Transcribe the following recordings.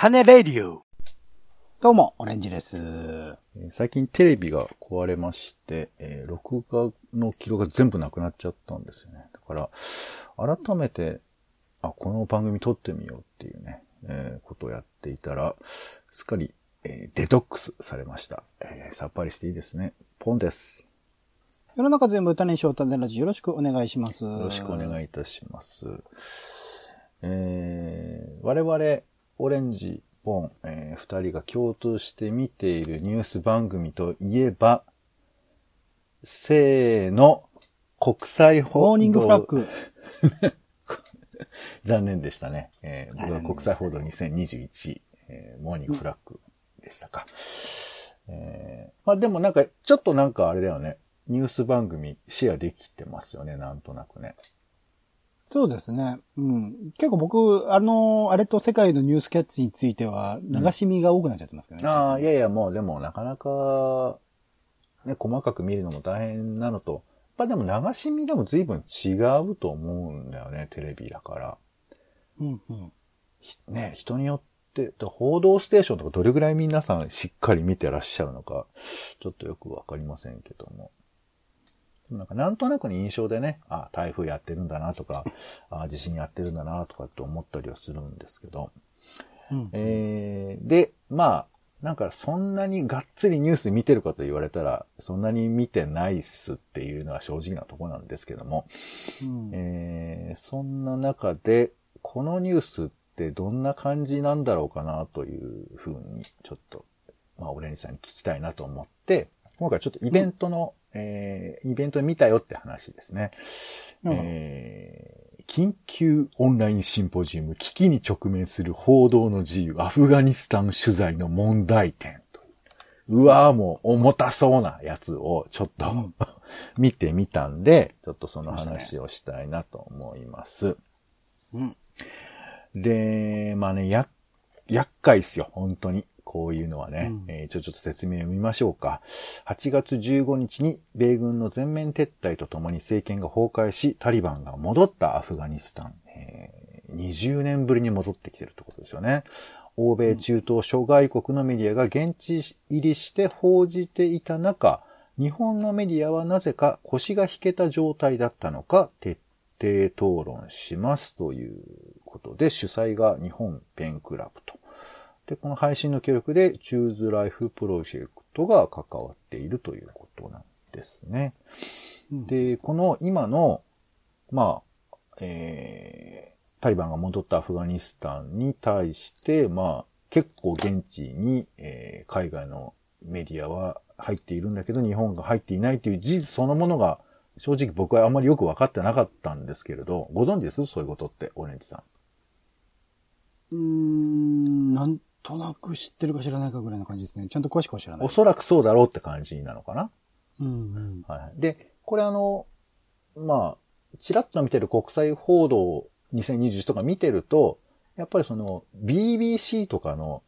種レディオ。どうも、オレンジです。最近テレビが壊れまして、えー録画の記録が全部なくなっちゃったんですよね。だから、改めて、あ、この番組撮ってみようっていうね、えーことをやっていたら、すっかり、えーデトックスされました、えーさっぱりしていいですね。ポンです。世の中全部種にしよう種ラジよろしくお願いします。よよろしくお願いいたします。えー我々、オレンジ、ポン、えー二人が共通して見ているニュース番組といえば、せーの、国際報道。モーニングフラッグ。残念でしたね。えー僕ははい国際報道2021、えーモーニングフラッグでしたか。えーまあでもなんか、ちょっとなんかあれだよね。ニュース番組シェアできてますよね、なんとなくね。そうですね。うん。結構僕、あの、あれと世界のニュースキャッチについては、流し見が多くなっちゃってますけどね。ああ、いやいや、もうでもなかなか、ね、細かく見るのも大変なのと、やっぱでも流し見でも随分違うと思うんだよね、テレビだから。うんうん。ひね、人によって、で報道ステーションとかどれぐらい皆さんしっかり見てらっしゃるのか、ちょっとよくわかりませんけども。なんかなんとなくの印象でね、あ、台風やってるんだなとか、あ、地震やってるんだなとかって思ったりはするんですけど、うんえー、で、まあ、なんかそんなにがっつりニュース見てるかと言われたら、そんなに見てないっすっていうのは正直なところなんですけども、うん。えーそんな中で、このニュースってどんな感じなんだろうかなというふうに、ちょっと、まあ、オレンジさんに聞きたいなと思って、今回ちょっとイベントの、えーイベントで見たよって話ですね。うんえー緊急オンラインシンポジウム、危機に直面する報道の自由、アフガニスタン取材の問題点という。うわーもう重たそうなやつをちょっと、うん 見てみたんで、ちょっとその話をしたいなと思います。うん。で、まあね、や、厄介っすよ、本当に。こういうのはね。うんえーちょ、ちょっと説明を見ましょうか。8月15日に米軍の全面撤退とともに政権が崩壊し、タリバンが戻ったアフガニスタン。えー20年ぶりに戻ってきてるってことですよね。欧米中東諸外国のメディアが現地入りして報じていた中、日本のメディアはなぜか腰が引けた状態だったのか徹底討論しますということで、主催が日本ペンクラブと。で、この配信の協力で Choose Life プロジェクトが関わっているということなんですね。うんで、この今の、まあ、えータリバンが戻ったアフガニスタンに対して、まあ、結構現地に、えー海外のメディアは入っているんだけど、日本が入っていないという事実そのものが、正直僕はあんまりよく分かってなかったんですけれど、ご存知です？そういうことって、オレンジさん。うーん、なんとなく知ってるか知らないかぐらいの感じですね。ちゃんと詳しくは知らない。おそらくそうだろうって感じなのかなうんうん。はい。で、これあの、まあ、ちらっと見てる国際報道2021とか見てると、やっぱりその BBC とかの、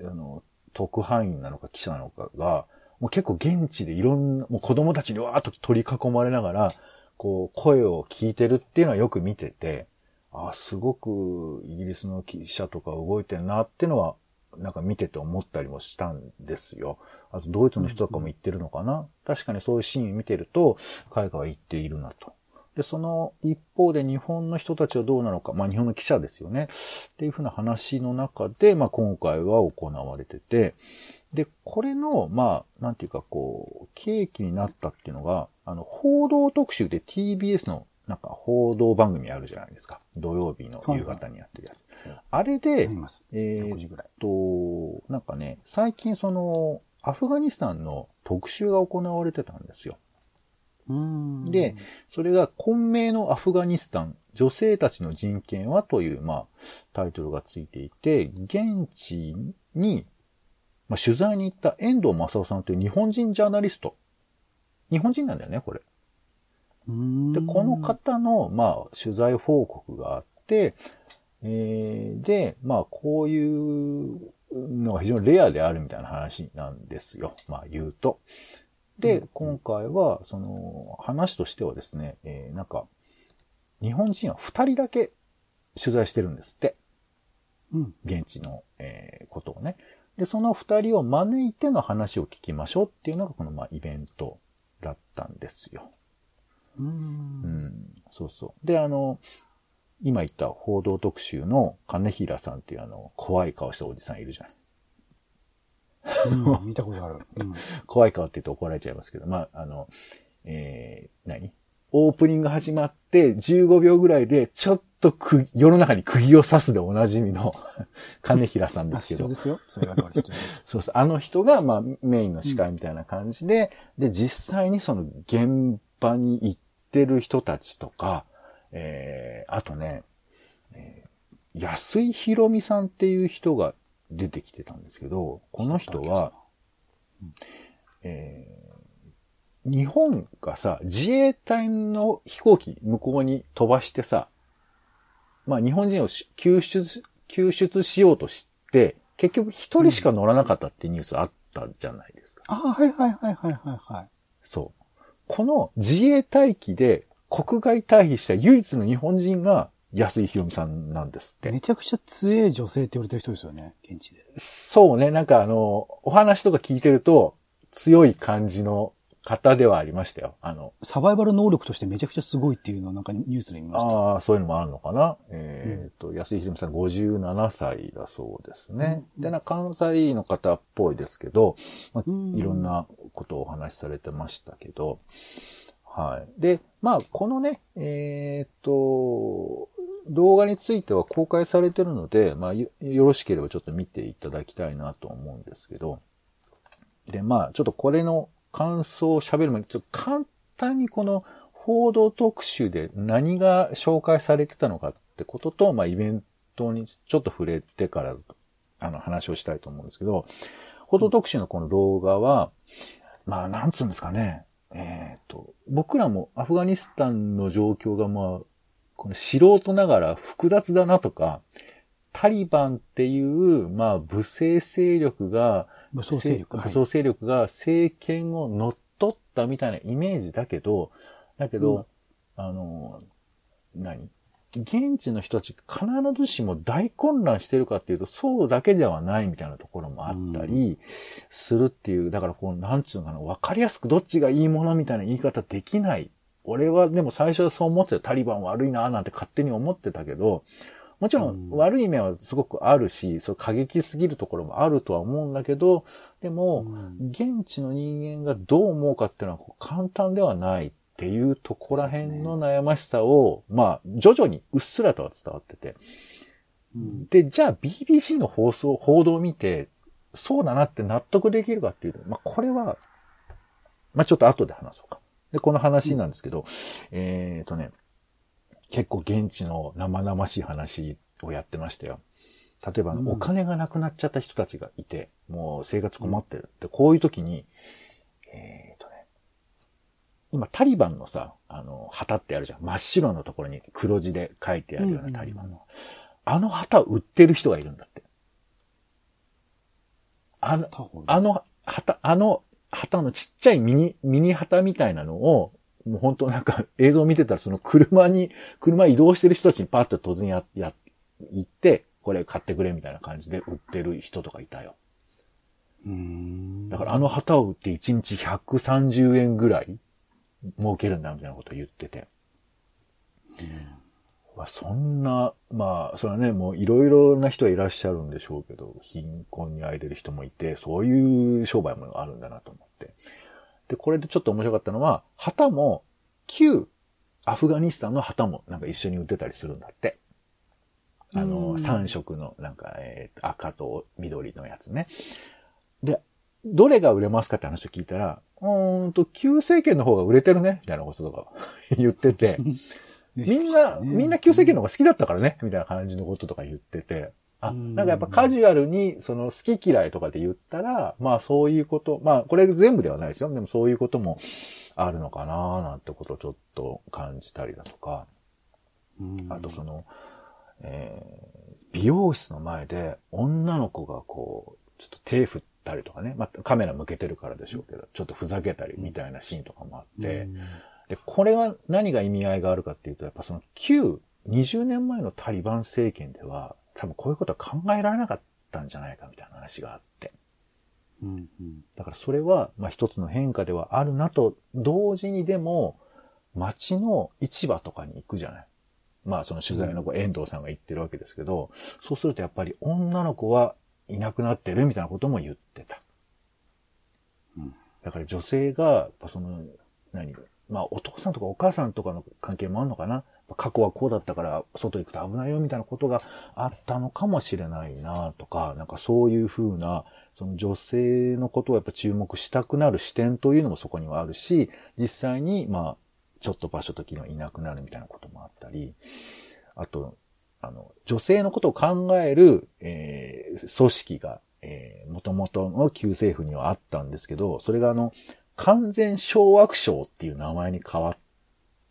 あの、特派員なのか記者なのかが、もう結構現地でいろんな、もう子供たちにわーっと取り囲まれながら、こう、声を聞いてるっていうのはよく見てて、あすごくイギリスの記者とか動いてんなっていうのは、なんか見てて思ったりもしたんですよ。あと、ドイツの人とかも言ってるのかな、確かにそういうシーン見てると、海外は行っているなと。で、その一方で日本の人たちはどうなのか、まあ日本の記者ですよね。っていうふうな話の中で、まあ今回は行われてて、で、これの、まあ、なんていうかこう、契機になったっていうのが、あの、報道特集で TBS のなんか報道番組あるじゃないですか。土曜日の夕方にやってるやつ。あれであり、ます。え6時ぐらい。ーっと、なんかね、最近その、アフガニスタンの特集が行われてたんですよ。で、それが、混迷のアフガニスタン、女性たちの人権はという、まあ、タイトルがついていて、現地に、まあ、取材に行った遠藤正夫さんという日本人ジャーナリスト。日本人なんだよね、これ。で、この方の、まあ、取材報告があって、えーで、まあ、こういうのが非常にレアであるみたいな話なんですよ。まあ、言うと。で、今回は、その、話としてはですね、えーなんか、日本人は二人だけ取材してるんですって。うん。現地の、えーことをね。で、その二人を招いての話を聞きましょうっていうのがこの、まあ、イベントだったんですよ。う。うんん、そうそう。で、あの、今言った報道特集の金平さんっていうあの、怖い顔したおじさんいるじゃん。うん見たことある。うん。怖い顔って言うと怒られちゃいますけど、まあ、あの、えー、何？オープニング始まって15秒ぐらいでちょっとく世の中に釘を刺すでおなじみの 金平さんですけどあそうで、すよ。それが。そうそう、あの人が、まあ、メインの司会みたいな感じで、で、実際にその現場に行ってる人たちとか、えー、あとね、えー安井博美さんっていう人が出てきてたんですけど、この人は、えー日本がさ、自衛隊の飛行機向こうに飛ばしてさ、まあ日本人をし救出、救出しようとして、結局一人しか乗らなかったっていうニュースあったじゃないですか。ああ、はいはいはいはいはいはい。そう。この自衛隊機で国外退避した唯一の日本人が安井博美さんなんですって。めちゃくちゃ強い女性って言われてる人ですよね、現地で。そうね、なんかあの、お話とか聞いてると強い感じの方ではありましたよ。あの、サバイバル能力としてめちゃくちゃすごいっていうのをなんかニュースで見ました。ああ、そういうのもあるのかな？えっ、と、安井ひろみさん57歳だそうですね。で、な、関西の方っぽいですけど、まあうんいろんなことをお話しされてましたけど、はい。で、まあ、このね、えっ、と、動画については公開されてるので、まあ、よよろしければちょっと見ていただきたいなと思うんですけど、で、まあ、ちょっとこれの感想を喋る前に、ちょっと簡単にこの報道特集で何が紹介されてたのかってことと、まあ、イベントにちょっと触れてから、あの、話をしたいと思うんですけど、報道特集のこの動画は、まあ、なんつうんですかね、えっ、と、僕らもアフガニスタンの状況がまあ、この素人ながら複雑だなとか、タリバンっていう、まあ、武装勢力が、武装勢力。はい。武装勢力が政権を乗っ取ったみたいなイメージだけど、だけど、あの、何？現地の人たち必ずしも大混乱してるかっていうと、そうだけではないみたいなところもあったりするっていう、だからこう、なんちゅうのかな、わかりやすくどっちがいいものみたいな言い方できない。俺はでも最初はそう思ってた。よタリバン悪いななんて勝手に思ってたけど、もちろんうん。悪い面はすごくあるし、そう過激すぎるところもあるとは思うんだけど、でも、うん。現地の人間がどう思うかっていうのは簡単ではないっていうところら辺の悩ましさを、まあ、徐々にうっすらとは伝わってて。うん。で、じゃあ BBC の放送、報道を見て、そうだなって納得できるかっていうと、まあ、これは、まあ、ちょっと後で話そうか。で、この話なんですけど、えっとね、結構現地の生々しい話をやってましたよ。例えばお金がなくなっちゃった人たちがいて、もう生活困ってるって、こういう時に、えっとね、今タリバンのさ、あの、旗ってあるじゃん。真っ白のところに黒字で書いてあるようなタリバンの。あの旗を売ってる人がいるんだって。あの、あの旗、あの旗のちっちゃいミニ、ミニ旗みたいなのを、もう本当なんか映像見てたらその車に、車移動してる人たちにパッと突然や、や、行って、これ買ってくれみたいな感じで売ってる人とかいたよ。うーん。だからあの旗を売って1日130円ぐらい儲けるんだみたいなことを言ってて。まあ、そんな、まあ、それはね、もういろいろな人はいらっしゃるんでしょうけど、貧困にあえてる人もいて、そういう商売もあるんだなと思って。で、これでちょっと面白かったのは、旗も、旧アフガニスタンの旗もなんか一緒に売ってたりするんだって。あうの、ん3色のなんか、えー赤と緑のやつね。で、どれが売れますかって話を聞いたら、うーんと、旧政権の方が売れてるね、みたいなこととか 言ってて、みんな、みんな旧政権の方が好きだったからね、みたいな感じのこととか言ってて、あ、うん。なんかやっぱカジュアルに、その好き嫌いとかで言ったら、まあそういうこと、まあこれ全部ではないですよ。でもそういうこともあるのかななんてことをちょっと感じたりだとか、うん。あとその、えー美容室の前で女の子がこう、ちょっと手振ったりとかね、まあカメラ向けてるからでしょうけど、ちょっとふざけたりみたいなシーンとかもあって、うん。で、これが何が意味合いがあるかっていうと、やっぱその旧20年前のタリバン政権では、多分こういうことは考えられなかったんじゃないかみたいな話があって。うんうん。だからそれは、まあ一つの変化ではあるなと、同時にでも、街の市場とかに行くじゃない。まあその取材の子、遠藤さんが言ってるわけですけど、そうするとやっぱり女の子はいなくなってるみたいなことも言ってた。うんだから女性が、その、何？まあお父さんとかお母さんとかの関係もあるのかな過去はこうだったから外行くと危ないよみたいなことがあったのかもしれないなとか、なんかそういうふうな、その女性のことをやっぱ注目したくなる視点というのもそこにはあるし、実際にまあ、ちょっと場所時にはいなくなるみたいなこともあったり、あと、あの、女性のことを考える、えー組織が、えー、元々の旧政府にはあったんですけど、それがあの、完全掌握省っていう名前に変わっ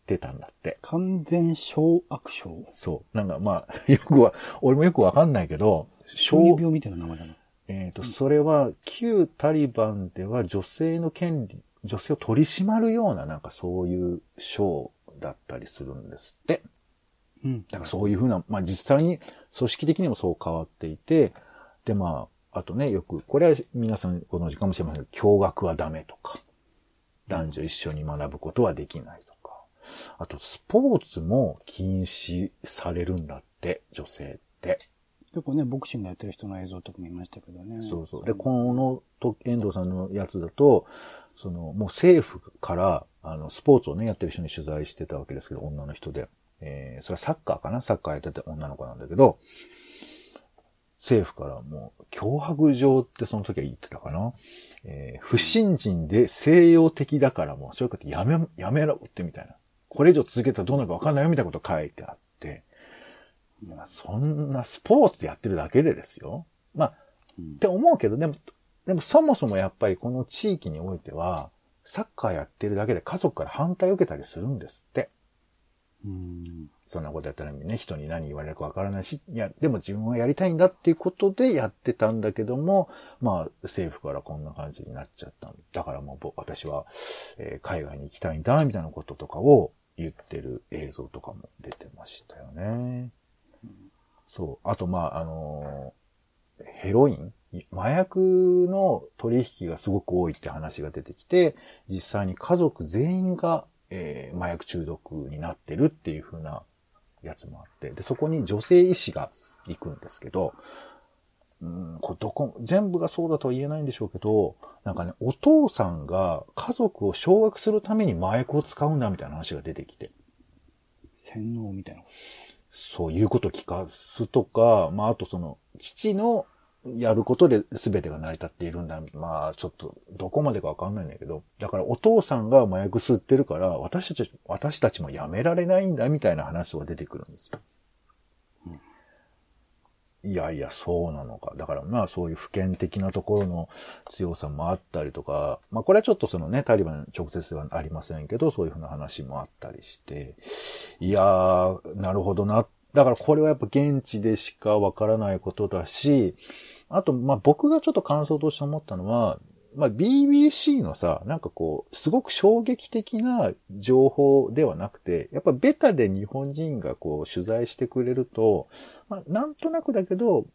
てたんだって。完全小悪症？そう。なんかまあ、よくは、俺もよくわかんないけど、小児病みたいな名前だな。えっ、と、それは、旧タリバンでは女性の権利、女性を取り締まるような、なんかそういう省だったりするんですって。うん。だからそういうふうな、まあ実際に組織的にもそう変わっていて、でまあ、あとね、よく、これは皆さんご存知かもしれませんけど、共学はダメとか、男女一緒に学ぶことはできないとか、あとスポーツも禁止されるんだって、女性って。結構ね、ボクシングやってる人の映像とか見ましたけどね。そうそう。で、このと、遠藤さんのやつだと、その、もう政府から、あの、スポーツをね、やってる人に取材してたわけですけど、女の人で。えー、それはサッカーかな？サッカーやってて女の子なんだけど、政府からもう、脅迫状ってその時は言ってたかな？えー、不信心で西洋的だからもう、そういうことやめ、やめろってみたいな。これ以上続けたらどうなるかわかんないよみたいなこと書いてあって、まあ、そんなスポーツやってるだけでですよ。まあ、うんって思うけど、でも、でもそもそもやっぱりこの地域においては、サッカーやってるだけで家族から反対を受けたりするんですって。うん。そんなことやったらね、人に何言われるかわからないし、いや、でも自分はやりたいんだっていうことでやってたんだけども、まあ、政府からこんな感じになっちゃった。だからもう僕私は、えー海外に行きたいんだ、みたいなこととかを言ってる映像とかも出てましたよね。そう。あと、まあ、あのーヘロイン麻薬の取引がすごく多いって話が出てきて、実際に家族全員が、えー麻薬中毒になってるっていう風なやつもあって、で、そこに女性医師が行くんですけど、うん、これどこ、全部がそうだとは言えないんでしょうけど、なんかね、お父さんが家族を掌握するために麻薬を使うんだみたいな話が出てきて、洗脳みたいなこそういうことを聞かすとか、まあ、あとその、父のやることで全てが成り立っているんだ。まあ、ちょっと、どこまでかわかんないんだけど、だからお父さんが麻薬吸ってるから、私たち、私たちもやめられないんだ、みたいな話が出てくるんですよ。いやいや、そうなのか。だからまあそういう普遍的なところの強さもあったりとか、まあこれはちょっとそのね、タリバン直接ではありませんけど、そういうふうな話もあったりして、いやー、なるほどな。だからこれはやっぱ現地でしかわからないことだし、あと、まあ僕がちょっと感想として思ったのは、まあ BBC のさ、なんかこう、すごく衝撃的な情報ではなくて、やっぱベタで日本人がこう取材してくれると、まあなんとなくだけど、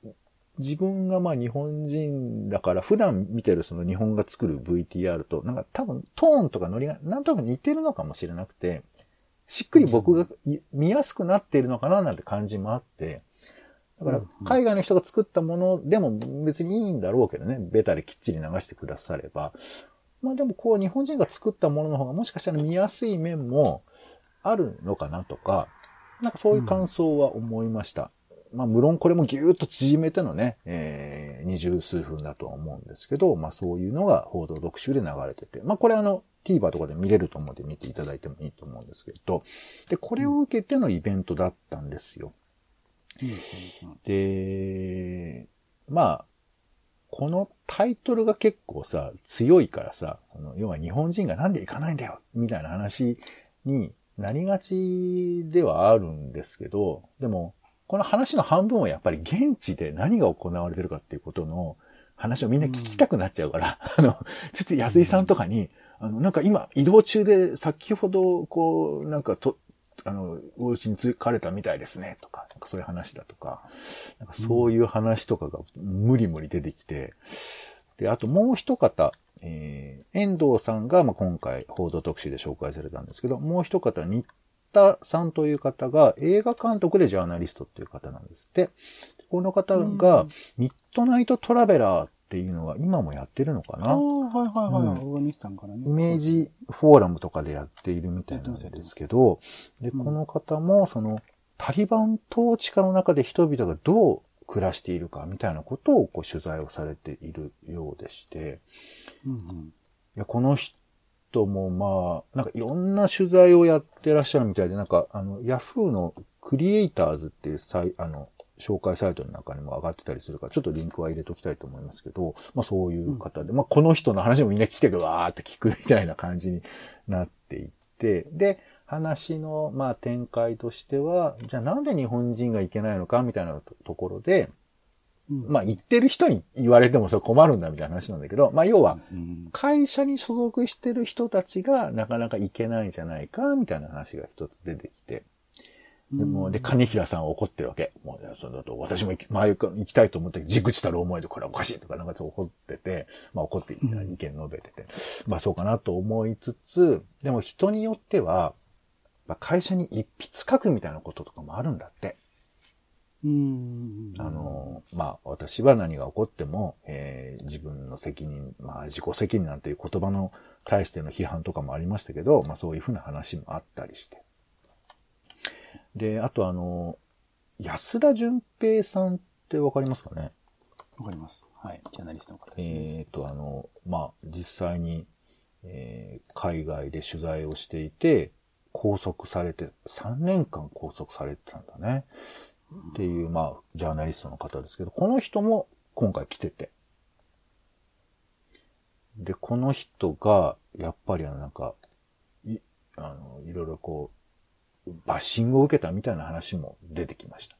自分がまあ日本人だから普段見てるその日本が作る VTR となんか多分トーンとかノリがなんとなく似てるのかもしれなくて、しっくり僕が見やすくなっているのかななんて感じもあって、だから海外の人が作ったものでも別にいいんだろうけどね、ベタできっちり流してくだされば。まあでもこう日本人が作ったものの方がもしかしたら見やすい面もあるのかなとか、なんかそういう感想は思いました。まあ無論これもぎゅーっと縮めてのね、えー、二十数分だとは思うんですけど、まあそういうのが報道読集で流れてて、まあこれあの TVer とかで見れると思うんで見ていただいてもいいと思うんですけど、で、これを受けてのイベントだったんですよ。うんで、まあ、このタイトルが結構さ、強いからさ、要は日本人がなんで行かないんだよみたいな話になりがちではあるんですけど、でも、この話の半分はやっぱり現地で何が行われてるかっていうことの話をみんな聞きたくなっちゃうから、あの、つつ安井さんとかに、あの、なんか今移動中で先ほど、こう、なんかと、あの、お家に着かれたみたいですね、とか、なんかそういう話だとか、なんかそういう話とかが無理無理出てきて、で、あともう一方、えー、遠藤さんが、まあ、今回報道特集で紹介されたんですけど、もう一方、新田さんという方が映画監督でジャーナリストっていう方なんですって。この方が、ミッドナイトトラベラーっていうのは今もやってるのかな？ああ、はいはいはい。うんオーガニスタンからね。イメージフォーラムとかでやっているみたいなんですけど、で、うんこの方も、その、タリバン統治下の中で人々がどう暮らしているかみたいなことをこう取材をされているようでして、うんうん。いや、この人もまあ、なんかいろんな取材をやってらっしゃるみたいで、なんか、あの、ヤフーのクリエイターズっていうサイ、あの、紹介サイトの中にも上がってたりするから、ちょっとリンクは入れときたいと思いますけど、まあそういう方で、まあこの人の話もみんな聞きたいけど、わーって聞くみたいな感じになっていって、で、話の、まあ展開としては、じゃあなんで日本人がいけないのかみたいなとところで、うん。まあ言ってる人に言われてもそれ困るんだみたいな話なんだけど、まあ要は、うん。会社に所属してる人たちがなかなか行けないんじゃないか、みたいな話が一つ出てきて。でも、で、金平さんは怒ってるわけ。もう、そのと私も行き前行きたいと思って、じくちたる思いでこれはおかしいとかなんかちょっと怒ってて、まあ怒って意見述べてて、まあそうかなと思いつつ、でも人によっては、まあ会社に一筆書くみたいなこととかもあるんだって。うん。あの、まあ、私は何が起こっても、えー自分の責任、まあ、自己責任なんていう言葉の対しての批判とかもありましたけど、まあ、そういうふうな話もあったりして。で、あとあの、安田純平さんってわかりますかね？わかります。はい。ジャーナリストの方。えっ、と、あの、まあ、実際に、えー海外で取材をしていて、拘束されて、3年間拘束されてたんだね。っていう、まあ、ジャーナリストの方ですけど、この人も今回来てて。で、この人が、やっぱりあの、なんか、い、あの、いろいろこう、バッシングを受けたみたいな話も出てきました。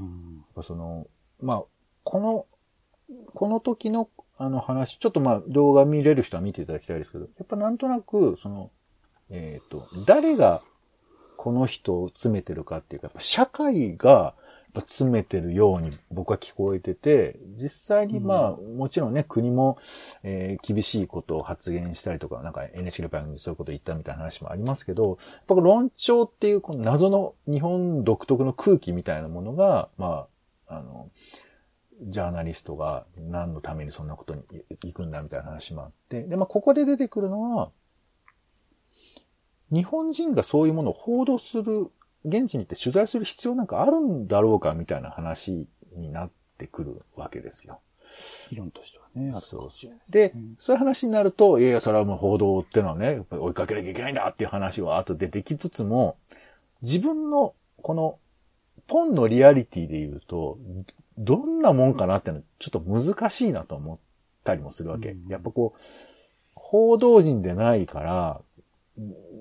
うんその、まあ、この、この時のあの話、ちょっとまあ動画見れる人は見ていただきたいですけど、やっぱなんとなく、その、えっ、と、誰がこの人を詰めてるかっていうか、やっぱ社会がぱ詰めてるように僕は聞こえてて、実際にまあ、もちろんね、国も、えー厳しいことを発言したりとか、なんか NHK の番組でそういうことを言ったみたいな話もありますけど、やっぱ論調っていうこの謎の日本独特の空気みたいなものが、まあ、あの、ジャーナリストが何のためにそんなことに行くんだみたいな話もあって、で、まあ、ここで出てくるのは、日本人がそういうものを報道する、現地に行って取材する必要なんかあるんだろうかみたいな話になってくるわけですよ。議論としてはね、あるかそうもしれないで、うんそういう話になると、いやいや、それはもう報道ってのはね、やっぱり追いかけなきゃいけないんだっていう話は後でできつつも、自分のこのポンのリアリティで言うと、どんなもんかなっていうのはちょっと難しいなと思ったりもするわけ。うんやっぱこう、報道陣でないから、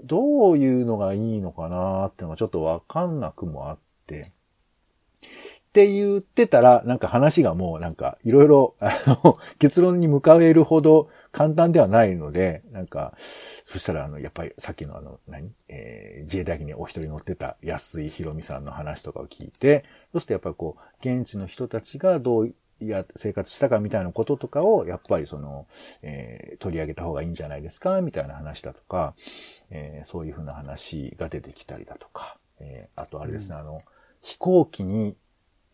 どういうのがいいのかなっていうのがちょっとわかんなくもあって、って言ってたら、なんか話がもうなんかいろいろ、あの、結論に向かえるほど簡単ではないので、なんか、そしたらあの、やっぱりさっきのあの、何？えー自衛隊機にお一人乗ってた安井博美さんの話とかを聞いて、そうするとやっぱりこう、現地の人たちがどうや、生活したかみたいなこととかを、やっぱりその、えー取り上げた方がいいんじゃないですかみたいな話だとか、えーそういうふうな話が出てきたりだとか、えーあとあれですね、あの、飛行機に、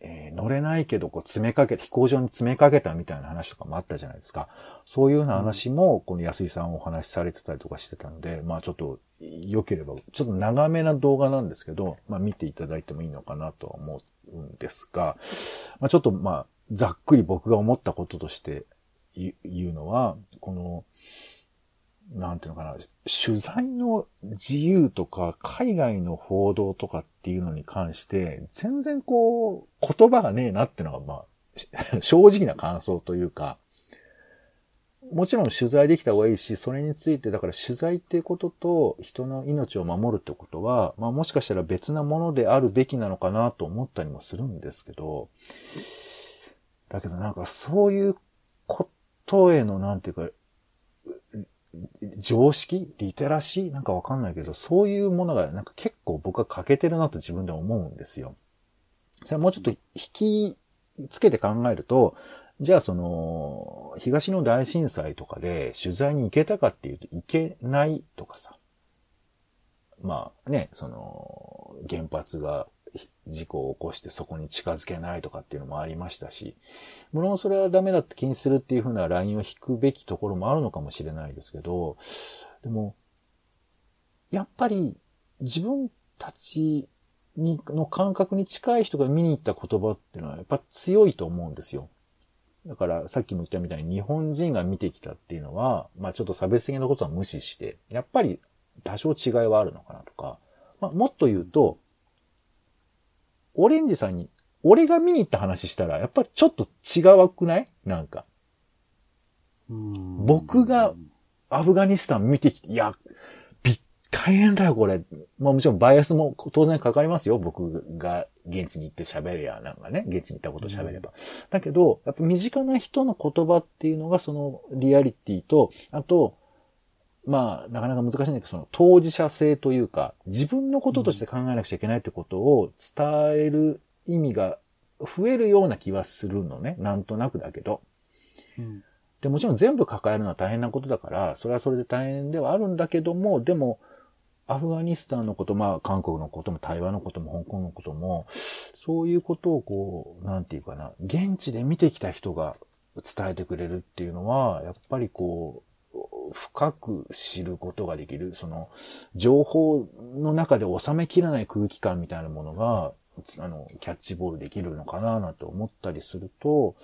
えー乗れないけど、こう、詰めかけ、飛行場に詰めかけたみたいな話とかもあったじゃないですか。そういうような話も、この安井さんお話しされてたりとかしてたので、まあちょっと、良ければ、ちょっと長めな動画なんですけど、まあ見ていただいてもいいのかなとは思うんですが、まあちょっとまあ、ざっくり僕が思ったこととして言うのは、この、なんていうのかな、取材の自由とか、海外の報道とかっていうのに関して、全然こう、言葉がねえなっていうのが、まあ、正直な感想というか、もちろん取材できた方がいいし、それについて、だから取材っていうことと人の命を守るってことは、まあもしかしたら別なものであるべきなのかなと思ったりもするんですけど、だけどなんかそういうことへの、なんていうか、常識？リテラシー？なんかわかんないけど、そういうものがなんか結構僕は欠けてるなと自分で思うんですよ。それはもうちょっと引きつけて考えると、じゃあその、東の大震災とかで取材に行けたかっていうと行けないとかさ。まあね、その、原発が事故を起こしてそこに近づけないとかっていうのもありましたし、無論それはダメだって気にするっていう風なラインを引くべきところもあるのかもしれないですけど、でも、やっぱり自分たちに、の感覚に近い人が見に行った言葉っていうのはやっぱ強いと思うんですよ。だからさっきも言ったみたいに日本人が見てきたっていうのは、まあちょっと差別的なことは無視して、やっぱり多少違いはあるのかなとか、まあもっと言うと、オレンジさんに、俺が見に行った話したら、やっぱちょっと違うくない？なんか。僕がアフガニスタン見てきて、いや、大変だよ、これ。まあもちろんバイアスも当然かかりますよ。僕が現地に行って喋れや、なんかね、現地に行ったこと喋れば。うん、だけど、やっぱ身近な人の言葉っていうのがそのリアリティと、あと、まあ、なかなか難しいんだけど、その当事者性というか、自分のこととして考えなくちゃいけないってことを伝える意味が増えるような気はするのね。なんとなくだけど。うん、で、もちろん全部抱えるのは大変なことだから、それはそれで大変ではあるんだけども、でも、アフガニスタンのこと、まあ、韓国のことも、台湾のことも、香港のことも、そういうことをこう、なんていうかな、現地で見てきた人が伝えてくれるっていうのは、やっぱりこ深く知ることができる、その、情報の中で収めきらない空気感みたいなものが、あの、キャッチボールできるのかななんて思ったりすると、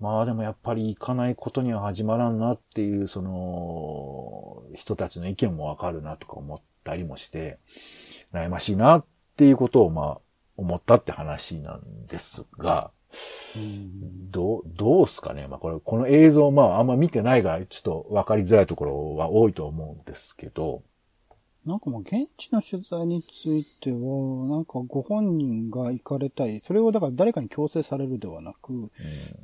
まあでもやっぱり行かないことには始まらんなっていう、その、人たちの意見もわかるなとか思ったりもして、悩ましいなっていうことをまあ思ったって話なんですが、どう、どうすかね。まあこれ、この映像まああんま見てないからちょっと分かりづらいところは多いと思うんですけど、なんかもう現地の取材については、なんかご本人が行かれたい。それをだから誰かに強制されるではなく、うん、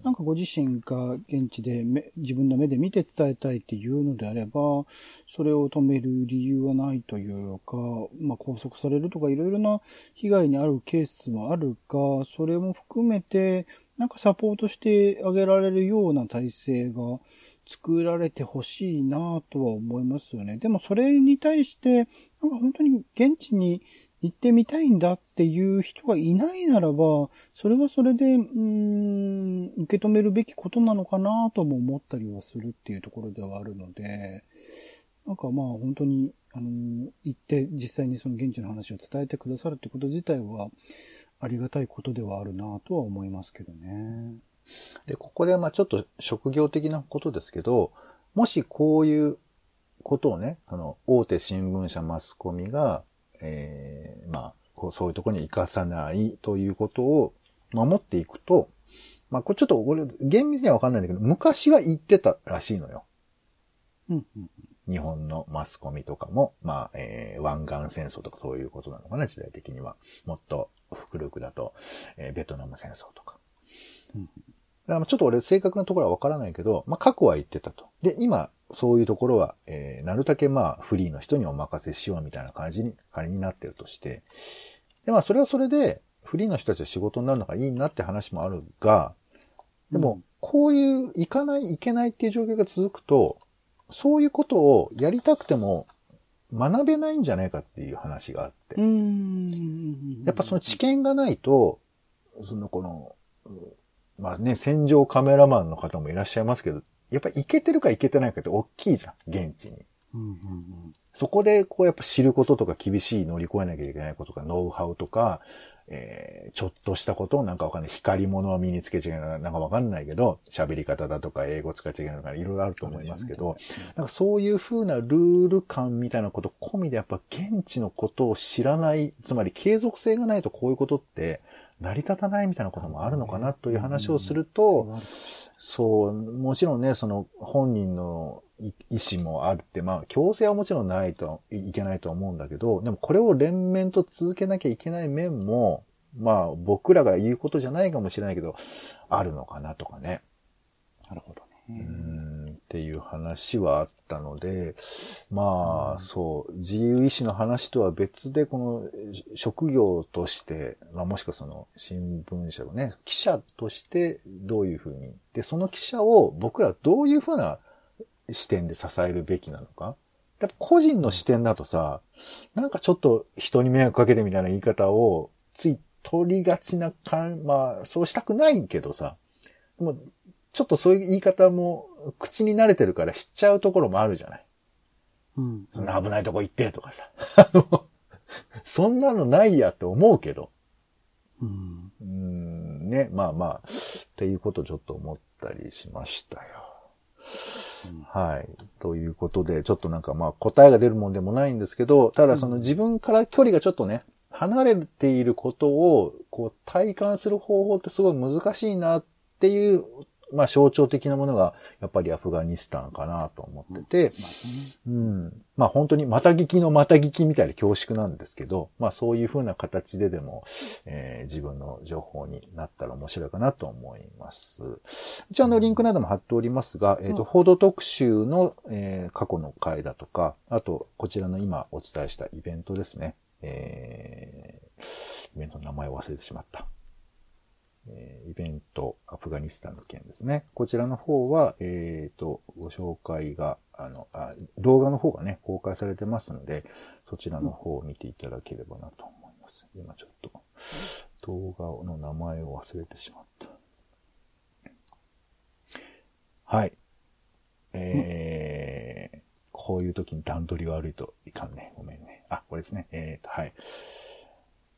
なんかご自身が現地で自分の目で見て伝えたいっていうのであれば、それを止める理由はないというか、まあ拘束されるとかいろいろな被害にあるケースもあるが、それも含めて、なんかサポートしてあげられるような体制が作られてほしいなとは思いますよね。でもそれに対して、なんか本当に現地に行ってみたいんだっていう人がいないならば、それはそれで、うーん、受け止めるべきことなのかなとも思ったりはするっていうところではあるので、なんかまあ本当に、あの、行って実際にその現地の話を伝えてくださるってこと自体は、ありがたいことではあるなとは思いますけどね。で、ここでまあちょっと職業的なことですけど、もしこういうことをね、その大手新聞社マスコミが、えー、まあ、こうそういうところに生かさないということを守っていくと、まあ、これちょっと、これ、厳密にはわかんないんだけど、昔は言ってたらしいのよ。うんうん、日本のマスコミとかも、まあ、えー、湾岸戦争とかそういうことなのかな、時代的には。もっと古くだと、えー、ベトナム戦争とか。ちょっと俺正確なところはわからないけど、まあ過去は言ってたと。で、今、そういうところは、えー、なるだけまあフリーの人にお任せしようみたいな感じに仮になってるとして。で、まあそれはそれで、フリーの人たちは仕事になるのがいいなって話もあるが、でも、こういう行かない、行けないっていう状況が続くと、そういうことをやりたくても学べないんじゃないかっていう話があって。やっぱその知見がないと、そのこの、まあね、戦場カメラマンの方もいらっしゃいますけど、やっぱいけてるかいけてないかって大きいじゃん、現地に。うんうんうん、そこでこうやっぱ知ることとか厳しい乗り越えなきゃいけないこととか、ノウハウとか、えー、ちょっとしたことをなんかわかんない。光り物を身につけ違うのかなんかわかんないけど、喋り方だとか英語使い違うのかいろいろあると思いますけど、なんかそういう風なルール感みたいなこと込みでやっぱ現地のことを知らない、つまり継続性がないとこういうことって成り立たないみたいなこともあるのかなという話をすると、そう、もちろんね、その本人の意思もあるって、まあ強制はもちろんないといけないと思うんだけど、でもこれを連綿と続けなきゃいけない面も、まあ僕らが言うことじゃないかもしれないけど、あるのかなとかね。なるほどね。うんっっていう話はあったので、まあ、そう、自由意志の話とは別で、この職業として、まあもしくはその新聞社のね、記者としてどういうふうに、で、その記者を僕らどういうふうな視点で支えるべきなのか。やっぱ個人の視点だとさ、なんかちょっと人に迷惑かけてみたいな言い方をつい取りがちな感、まあ、そうしたくないけどさ、でも、ちょっとそういう言い方も口に慣れてるから知っちゃうところもあるじゃない。うん。そんな危ないとこ行ってとかさ。あの、そんなのないやって思うけど。うん。うーん、ね、まあまあ、っていうことちょっと思ったりしましたよ。はい。ということで、ちょっとなんかまあ答えが出るもんでもないんですけど、ただその自分から距離がちょっとね、離れていることを、こう体感する方法ってすごい難しいなっていう、まあ象徴的なものが、やっぱりアフガニスタンかなと思ってて、うん。まあ本当にまた聞きのまた聞きみたいな恐縮なんですけど、まあそういう風な形ででも、えー自分の情報になったら面白いかなと思います。一応あのリンクなども貼っておりますが、えっ、と、報道特集の、えー過去の回だとか、あとこちらの今お伝えしたイベントですね。えーイベントの名前を忘れてしまった。えイベント、アフガニスタンの件ですね。こちらの方は、えっ、と、ご紹介が、あのあ、動画の方がね、公開されてますので、そちらの方を見ていただければなと思います。今ちょっと、動画の名前を忘れてしまった。はい。えー、こういう時に段取り悪いといかんね。ごめんね。あ、これですね。えーと、はい。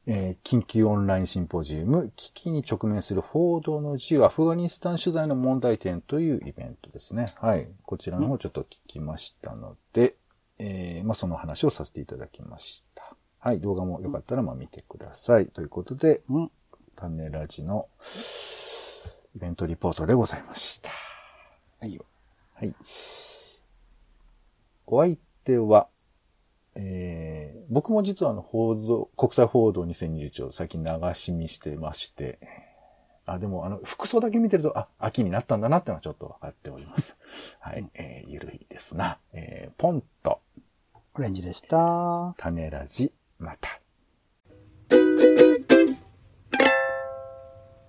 えー緊急オンラインシンポジウム、危機に直面する報道の自由、アフガニスタン取材の問題点というイベントですね。はい。こちらの方ちょっと聞きましたので、えーまあ、その話をさせていただきました。はい。動画もよかったらまあ見てください。ということで、うん。種ラジのイベントリポートでございました。はいよ。はい。お相手は、えー、僕も実はあの、報道、国際報道2021を最近流し見してまして、あ、でもあの、服装だけ見てると、あ、秋になったんだなってのはちょっと分かっております。はい。えー、ゆるいですな。えー、ポンと、オレンジでした。種ラジ、また。